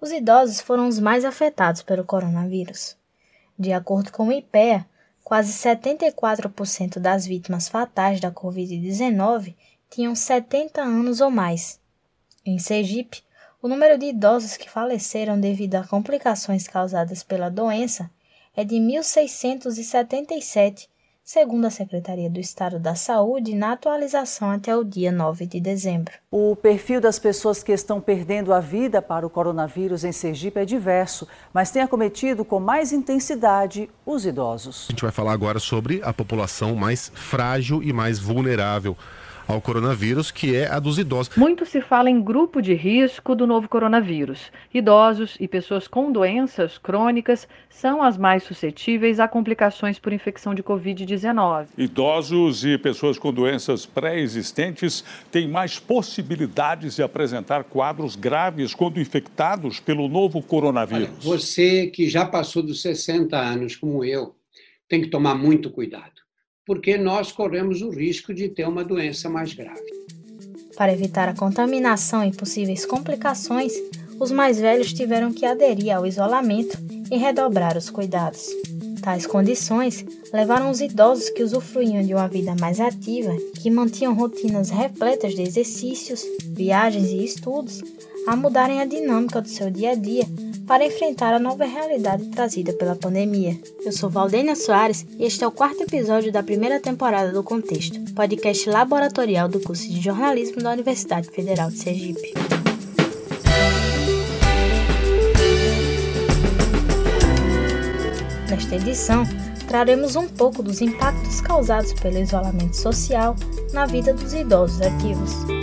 Os idosos foram os mais afetados pelo coronavírus. De acordo com o IPEA, quase 74% das vítimas fatais da Covid-19 tinham 70 anos ou mais. Em Sergipe, o número de idosos que faleceram devido a complicações causadas pela doença é de 1.677, segundo a Secretaria do Estado da Saúde, na atualização até o dia 9 de dezembro. O perfil das pessoas que estão perdendo a vida para o coronavírus em Sergipe é diverso, mas tem acometido com mais intensidade os idosos. A gente vai falar agora sobre a população mais frágil e mais vulnerável ao coronavírus, que é a dos idosos. Muito se fala em grupo de risco do novo coronavírus. Idosos e pessoas com doenças crônicas são as mais suscetíveis a complicações por infecção de Covid-19. Idosos e pessoas com doenças pré-existentes têm mais possibilidades de apresentar quadros graves quando infectados pelo novo coronavírus. Olha, você que já passou dos 60 anos, como eu, tem que tomar muito cuidado porque nós corremos o risco de ter uma doença mais grave. Para evitar a contaminação e possíveis complicações, os mais velhos tiveram que aderir ao isolamento e redobrar os cuidados. Tais condições levaram os idosos que usufruíam de uma vida mais ativa, que mantinham rotinas repletas de exercícios, viagens e estudos, a mudarem a dinâmica do seu dia a dia para enfrentar a nova realidade trazida pela pandemia. Eu sou Valdênia Soares e este é o quarto episódio da primeira temporada do Contexto, podcast laboratorial do curso de jornalismo da Universidade Federal de Sergipe. Nesta edição, traremos um pouco dos impactos causados pelo isolamento social na vida dos idosos ativos.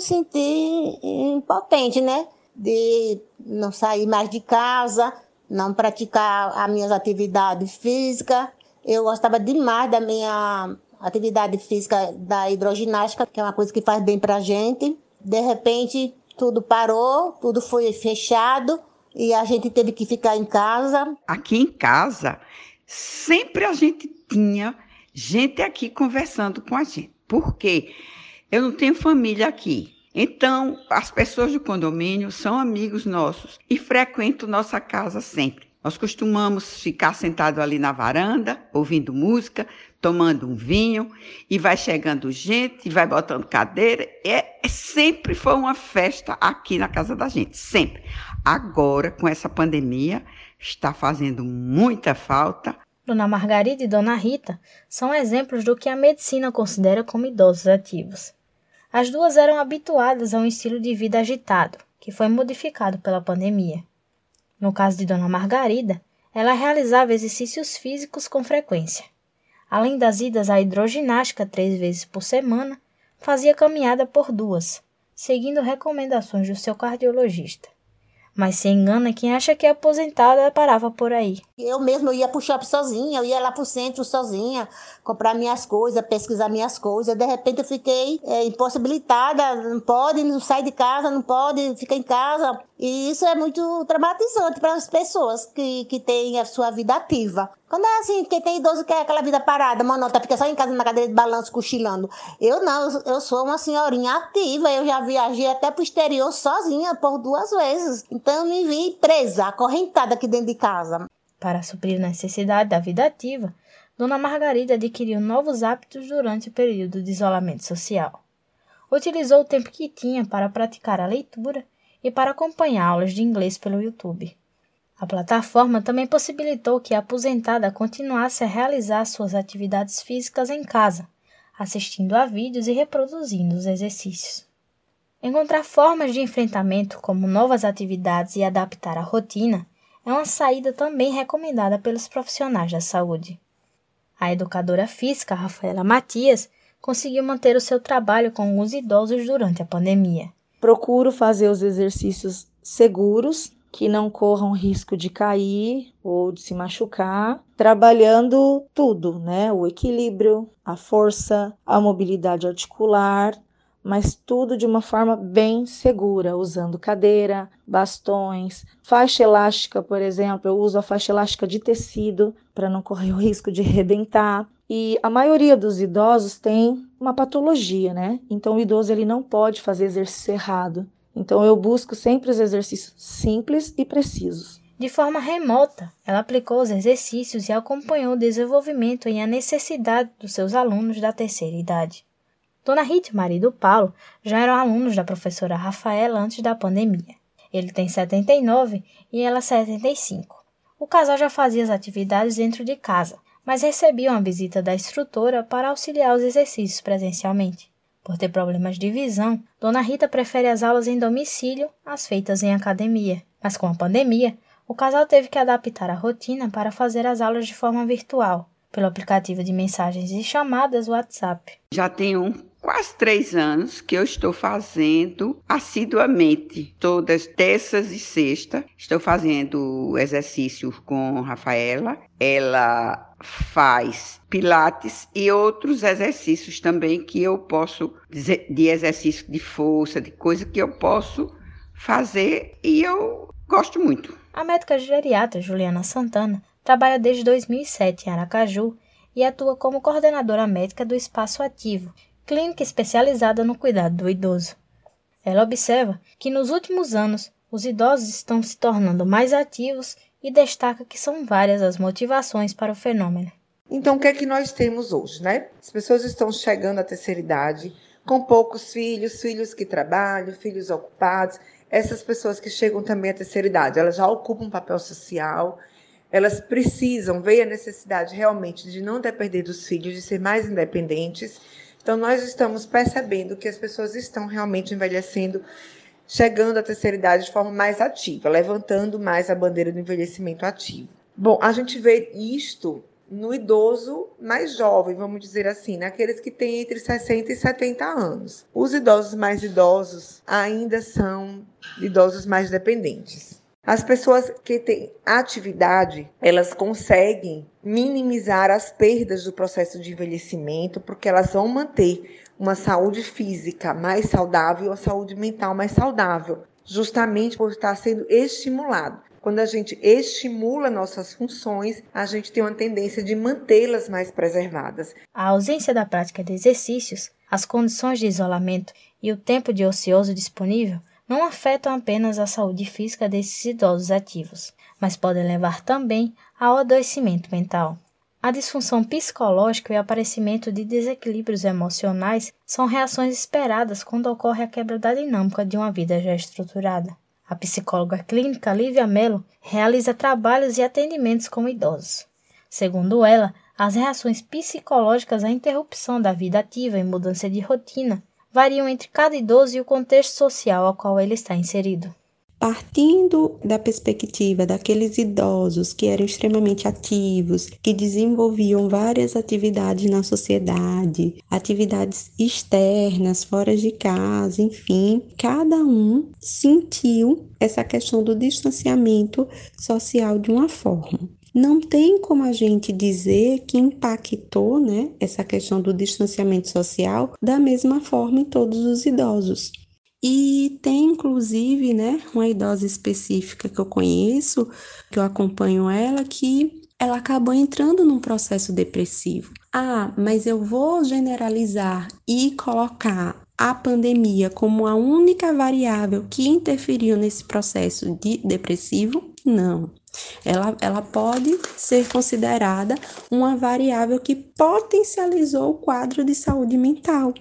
Me senti impotente, né? De não sair mais de casa, não praticar as minhas atividades físicas. Eu gostava demais da minha atividade física da hidroginástica, que é uma coisa que faz bem pra gente. De repente, tudo parou, tudo foi fechado e a gente teve que ficar em casa. Aqui em casa, sempre a gente tinha gente aqui conversando com a gente. Por quê? Eu não tenho família aqui. Então, as pessoas do condomínio são amigos nossos e frequentam nossa casa sempre. Nós costumamos ficar sentado ali na varanda, ouvindo música, tomando um vinho, e vai chegando gente, vai botando cadeira. É, é, sempre foi uma festa aqui na casa da gente, sempre. Agora, com essa pandemia, está fazendo muita falta. Dona Margarida e Dona Rita são exemplos do que a medicina considera como idosos ativos. As duas eram habituadas a um estilo de vida agitado, que foi modificado pela pandemia. No caso de Dona Margarida, ela realizava exercícios físicos com frequência. Além das idas à hidroginástica três vezes por semana, fazia caminhada por duas, seguindo recomendações do seu cardiologista. Mas se engana quem acha que é aposentada parava por aí. Eu mesmo ia pro shopping sozinha, eu ia lá pro centro sozinha, comprar minhas coisas, pesquisar minhas coisas. De repente eu fiquei é, impossibilitada, não pode, não sai de casa, não pode, fica em casa. E isso é muito traumatizante para as pessoas que, que têm a sua vida ativa. Quando é assim, quem tem idoso quer aquela vida parada, monota, fica só em casa na cadeira de balanço, cochilando. Eu não, eu sou uma senhorinha ativa, eu já viajei até pro exterior sozinha por duas vezes. Então eu me vi presa, acorrentada aqui dentro de casa. Para suprir a necessidade da vida ativa, Dona Margarida adquiriu novos hábitos durante o período de isolamento social. Utilizou o tempo que tinha para praticar a leitura e para acompanhar aulas de inglês pelo YouTube. A plataforma também possibilitou que a aposentada continuasse a realizar suas atividades físicas em casa, assistindo a vídeos e reproduzindo os exercícios. Encontrar formas de enfrentamento, como novas atividades e adaptar a rotina, é uma saída também recomendada pelos profissionais da saúde. A educadora física Rafaela Matias conseguiu manter o seu trabalho com os idosos durante a pandemia. Procuro fazer os exercícios seguros, que não corram risco de cair ou de se machucar, trabalhando tudo, né? O equilíbrio, a força, a mobilidade articular, mas tudo de uma forma bem segura, usando cadeira, bastões, faixa elástica, por exemplo. Eu uso a faixa elástica de tecido para não correr o risco de rebentar. E a maioria dos idosos tem uma patologia, né? Então o idoso ele não pode fazer exercício errado. Então eu busco sempre os exercícios simples e precisos. De forma remota, ela aplicou os exercícios e acompanhou o desenvolvimento e a necessidade dos seus alunos da terceira idade. Dona Rita e o marido Paulo já eram alunos da professora Rafaela antes da pandemia. Ele tem 79 e ela 75. O casal já fazia as atividades dentro de casa, mas recebiam a visita da instrutora para auxiliar os exercícios presencialmente. Por ter problemas de visão, Dona Rita prefere as aulas em domicílio às feitas em academia. Mas com a pandemia, o casal teve que adaptar a rotina para fazer as aulas de forma virtual, pelo aplicativo de mensagens e chamadas WhatsApp. Já tenho quase três anos que eu estou fazendo assiduamente, todas terças e sexta. Estou fazendo exercícios com Rafaela. Ela faz pilates e outros exercícios também que eu posso dizer de exercício de força, de coisa que eu posso fazer e eu gosto muito. A médica geriatra Juliana Santana trabalha desde 2007 em Aracaju e atua como coordenadora médica do Espaço Ativo, clínica especializada no cuidado do idoso. Ela observa que nos últimos anos os idosos estão se tornando mais ativos e destaca que são várias as motivações para o fenômeno. Então, o que é que nós temos hoje, né? As pessoas estão chegando à terceira idade com poucos filhos, filhos que trabalham, filhos ocupados. Essas pessoas que chegam também à terceira idade, elas já ocupam um papel social, elas precisam ver a necessidade realmente de não depender dos filhos, de ser mais independentes então, nós estamos percebendo que as pessoas estão realmente envelhecendo, chegando à terceira idade de forma mais ativa, levantando mais a bandeira do envelhecimento ativo. Bom, a gente vê isto no idoso mais jovem, vamos dizer assim, naqueles né? que têm entre 60 e 70 anos. Os idosos mais idosos ainda são idosos mais dependentes. As pessoas que têm atividade, elas conseguem minimizar as perdas do processo de envelhecimento, porque elas vão manter uma saúde física mais saudável uma saúde mental mais saudável, justamente por estar sendo estimulado. Quando a gente estimula nossas funções, a gente tem uma tendência de mantê-las mais preservadas. A ausência da prática de exercícios, as condições de isolamento e o tempo de ocioso disponível não afetam apenas a saúde física desses idosos ativos, mas podem levar também ao adoecimento mental. A disfunção psicológica e o aparecimento de desequilíbrios emocionais são reações esperadas quando ocorre a quebra da dinâmica de uma vida já estruturada. A psicóloga clínica Lívia Mello realiza trabalhos e atendimentos com idosos. Segundo ela, as reações psicológicas à interrupção da vida ativa e mudança de rotina variam entre cada idoso e o contexto social ao qual ele está inserido. Partindo da perspectiva daqueles idosos que eram extremamente ativos, que desenvolviam várias atividades na sociedade, atividades externas, fora de casa, enfim, cada um sentiu essa questão do distanciamento social de uma forma. Não tem como a gente dizer que impactou né, essa questão do distanciamento social da mesma forma em todos os idosos. E tem inclusive né, uma idosa específica que eu conheço, que eu acompanho ela, que ela acabou entrando num processo depressivo. Ah, mas eu vou generalizar e colocar a pandemia como a única variável que interferiu nesse processo de depressivo? Não. Ela, ela pode ser considerada uma variável que potencializou o quadro de saúde mental,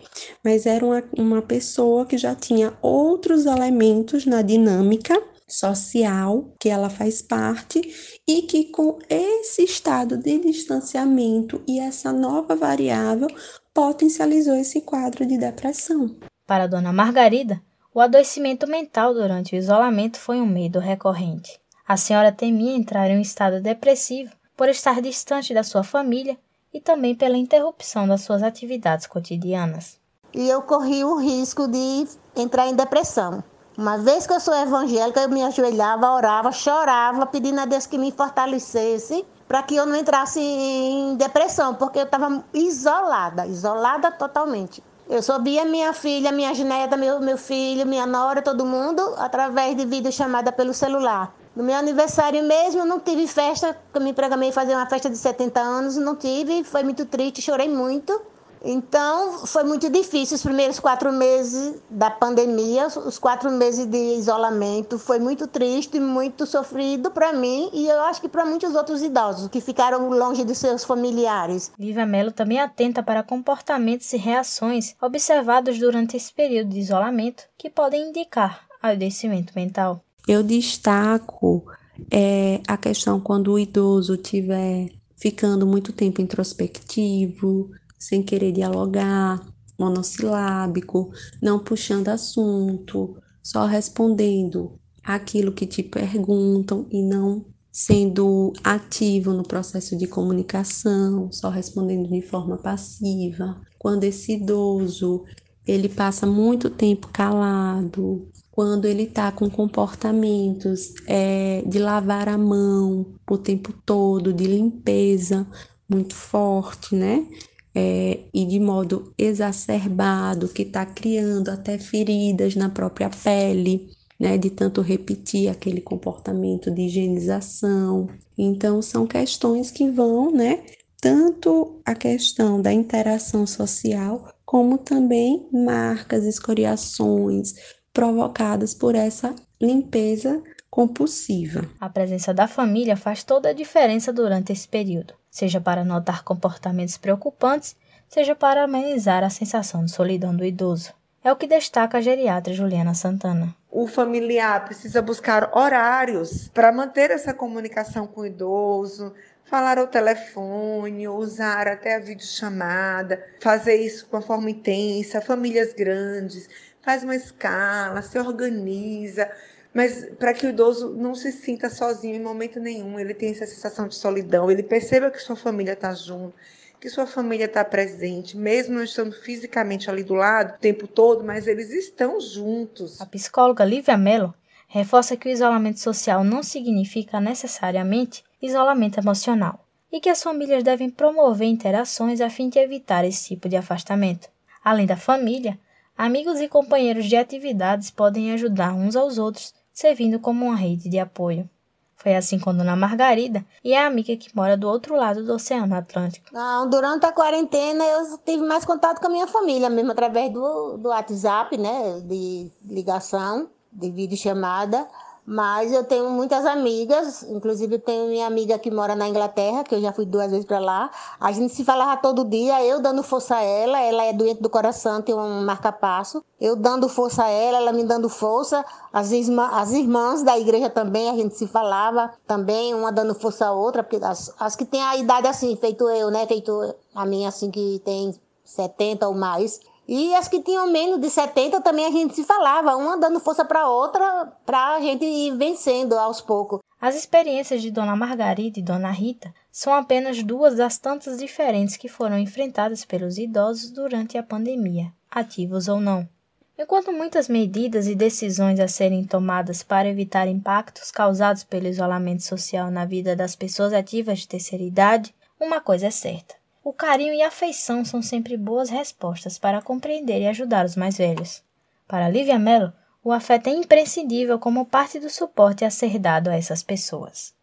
mas era uma, uma pessoa que já tinha outros elementos na dinâmica social que ela faz parte e que com esse estado de distanciamento e essa nova variável potencializou esse quadro de depressão. Para dona Margarida, o adoecimento mental durante o isolamento foi um medo recorrente. A senhora temia entrar em um estado depressivo por estar distante da sua família e também pela interrupção das suas atividades cotidianas. E eu corri o risco de entrar em depressão. Uma vez que eu sou evangélica, eu me ajoelhava, orava, chorava, pedindo a Deus que me fortalecesse para que eu não entrasse em depressão, porque eu estava isolada, isolada totalmente. Eu soube a minha filha, minha neta, meu, meu filho, minha nora, todo mundo, através de videochamada pelo celular. No meu aniversário mesmo, não tive festa, eu me programei fazer uma festa de 70 anos, não tive, foi muito triste, chorei muito. Então, foi muito difícil os primeiros quatro meses da pandemia, os quatro meses de isolamento. Foi muito triste, muito sofrido para mim e eu acho que para muitos outros idosos que ficaram longe de seus familiares. Lívia Mello também atenta para comportamentos e reações observados durante esse período de isolamento que podem indicar adoecimento mental. Eu destaco é, a questão quando o idoso estiver ficando muito tempo introspectivo, sem querer dialogar, monossilábico, não puxando assunto, só respondendo aquilo que te perguntam e não sendo ativo no processo de comunicação, só respondendo de forma passiva. Quando esse idoso ele passa muito tempo calado, quando ele está com comportamentos é, de lavar a mão o tempo todo, de limpeza muito forte, né? é, e de modo exacerbado, que está criando até feridas na própria pele, né, de tanto repetir aquele comportamento de higienização. Então, são questões que vão, né, tanto a questão da interação social, como também marcas, escoriações provocadas por essa limpeza compulsiva. A presença da família faz toda a diferença durante esse período seja para notar comportamentos preocupantes, seja para amenizar a sensação de solidão do idoso. É o que destaca a geriatra Juliana Santana. O familiar precisa buscar horários para manter essa comunicação com o idoso, falar ao telefone, usar até a videochamada, fazer isso com uma forma intensa, famílias grandes, faz uma escala, se organiza, mas para que o idoso não se sinta sozinho em momento nenhum, ele tenha essa sensação de solidão, ele perceba que sua família está junto, que sua família está presente, mesmo não estando fisicamente ali do lado o tempo todo, mas eles estão juntos. A psicóloga Lívia Mello reforça que o isolamento social não significa necessariamente isolamento emocional e que as famílias devem promover interações a fim de evitar esse tipo de afastamento. Além da família, amigos e companheiros de atividades podem ajudar uns aos outros servindo como uma rede de apoio. Foi assim com Dona Margarida e a amiga que mora do outro lado do Oceano Atlântico. Não, durante a quarentena eu tive mais contato com a minha família, mesmo através do, do WhatsApp, né? De ligação, de videochamada. Mas eu tenho muitas amigas, inclusive tenho minha amiga que mora na Inglaterra, que eu já fui duas vezes para lá. A gente se falava todo dia, eu dando força a ela, ela é doente do coração, tem um marca-passo. Eu dando força a ela, ela me dando força. As, irmã, as irmãs da igreja também, a gente se falava também, uma dando força a outra, porque as, as que têm a idade assim, feito eu, né? Feito a minha assim, que tem 70 ou mais. E as que tinham menos de 70 também a gente se falava, uma dando força para outra, para a gente ir vencendo aos poucos. As experiências de Dona Margarida e Dona Rita são apenas duas das tantas diferentes que foram enfrentadas pelos idosos durante a pandemia, ativos ou não. Enquanto muitas medidas e decisões a serem tomadas para evitar impactos causados pelo isolamento social na vida das pessoas ativas de terceira idade, uma coisa é certa: o carinho e a afeição são sempre boas respostas para compreender e ajudar os mais velhos. Para Lívia Mello, o afeto é imprescindível como parte do suporte a ser dado a essas pessoas.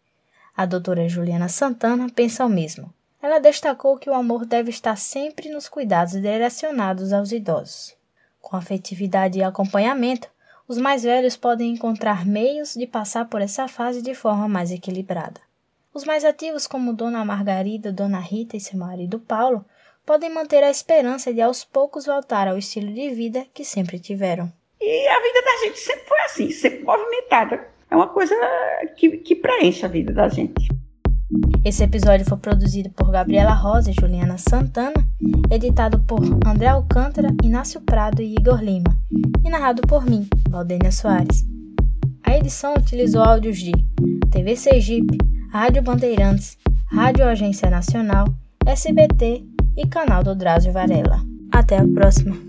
A doutora Juliana Santana pensa o mesmo. Ela destacou que o amor deve estar sempre nos cuidados direcionados aos idosos. Com afetividade e acompanhamento, os mais velhos podem encontrar meios de passar por essa fase de forma mais equilibrada. Os mais ativos, como Dona Margarida, Dona Rita e seu marido Paulo, podem manter a esperança de aos poucos voltar ao estilo de vida que sempre tiveram. E a vida da gente sempre foi assim, sempre movimentada. É uma coisa que, que preenche a vida da gente. Esse episódio foi produzido por Gabriela Rosa e Juliana Santana, editado por André Alcântara, Inácio Prado e Igor Lima, e narrado por mim, Valdênia Soares. A edição utilizou áudios de TV Sergipe, Rádio Bandeirantes, Rádio Agência Nacional, SBT e canal do Drauzio Varela. Até a próxima!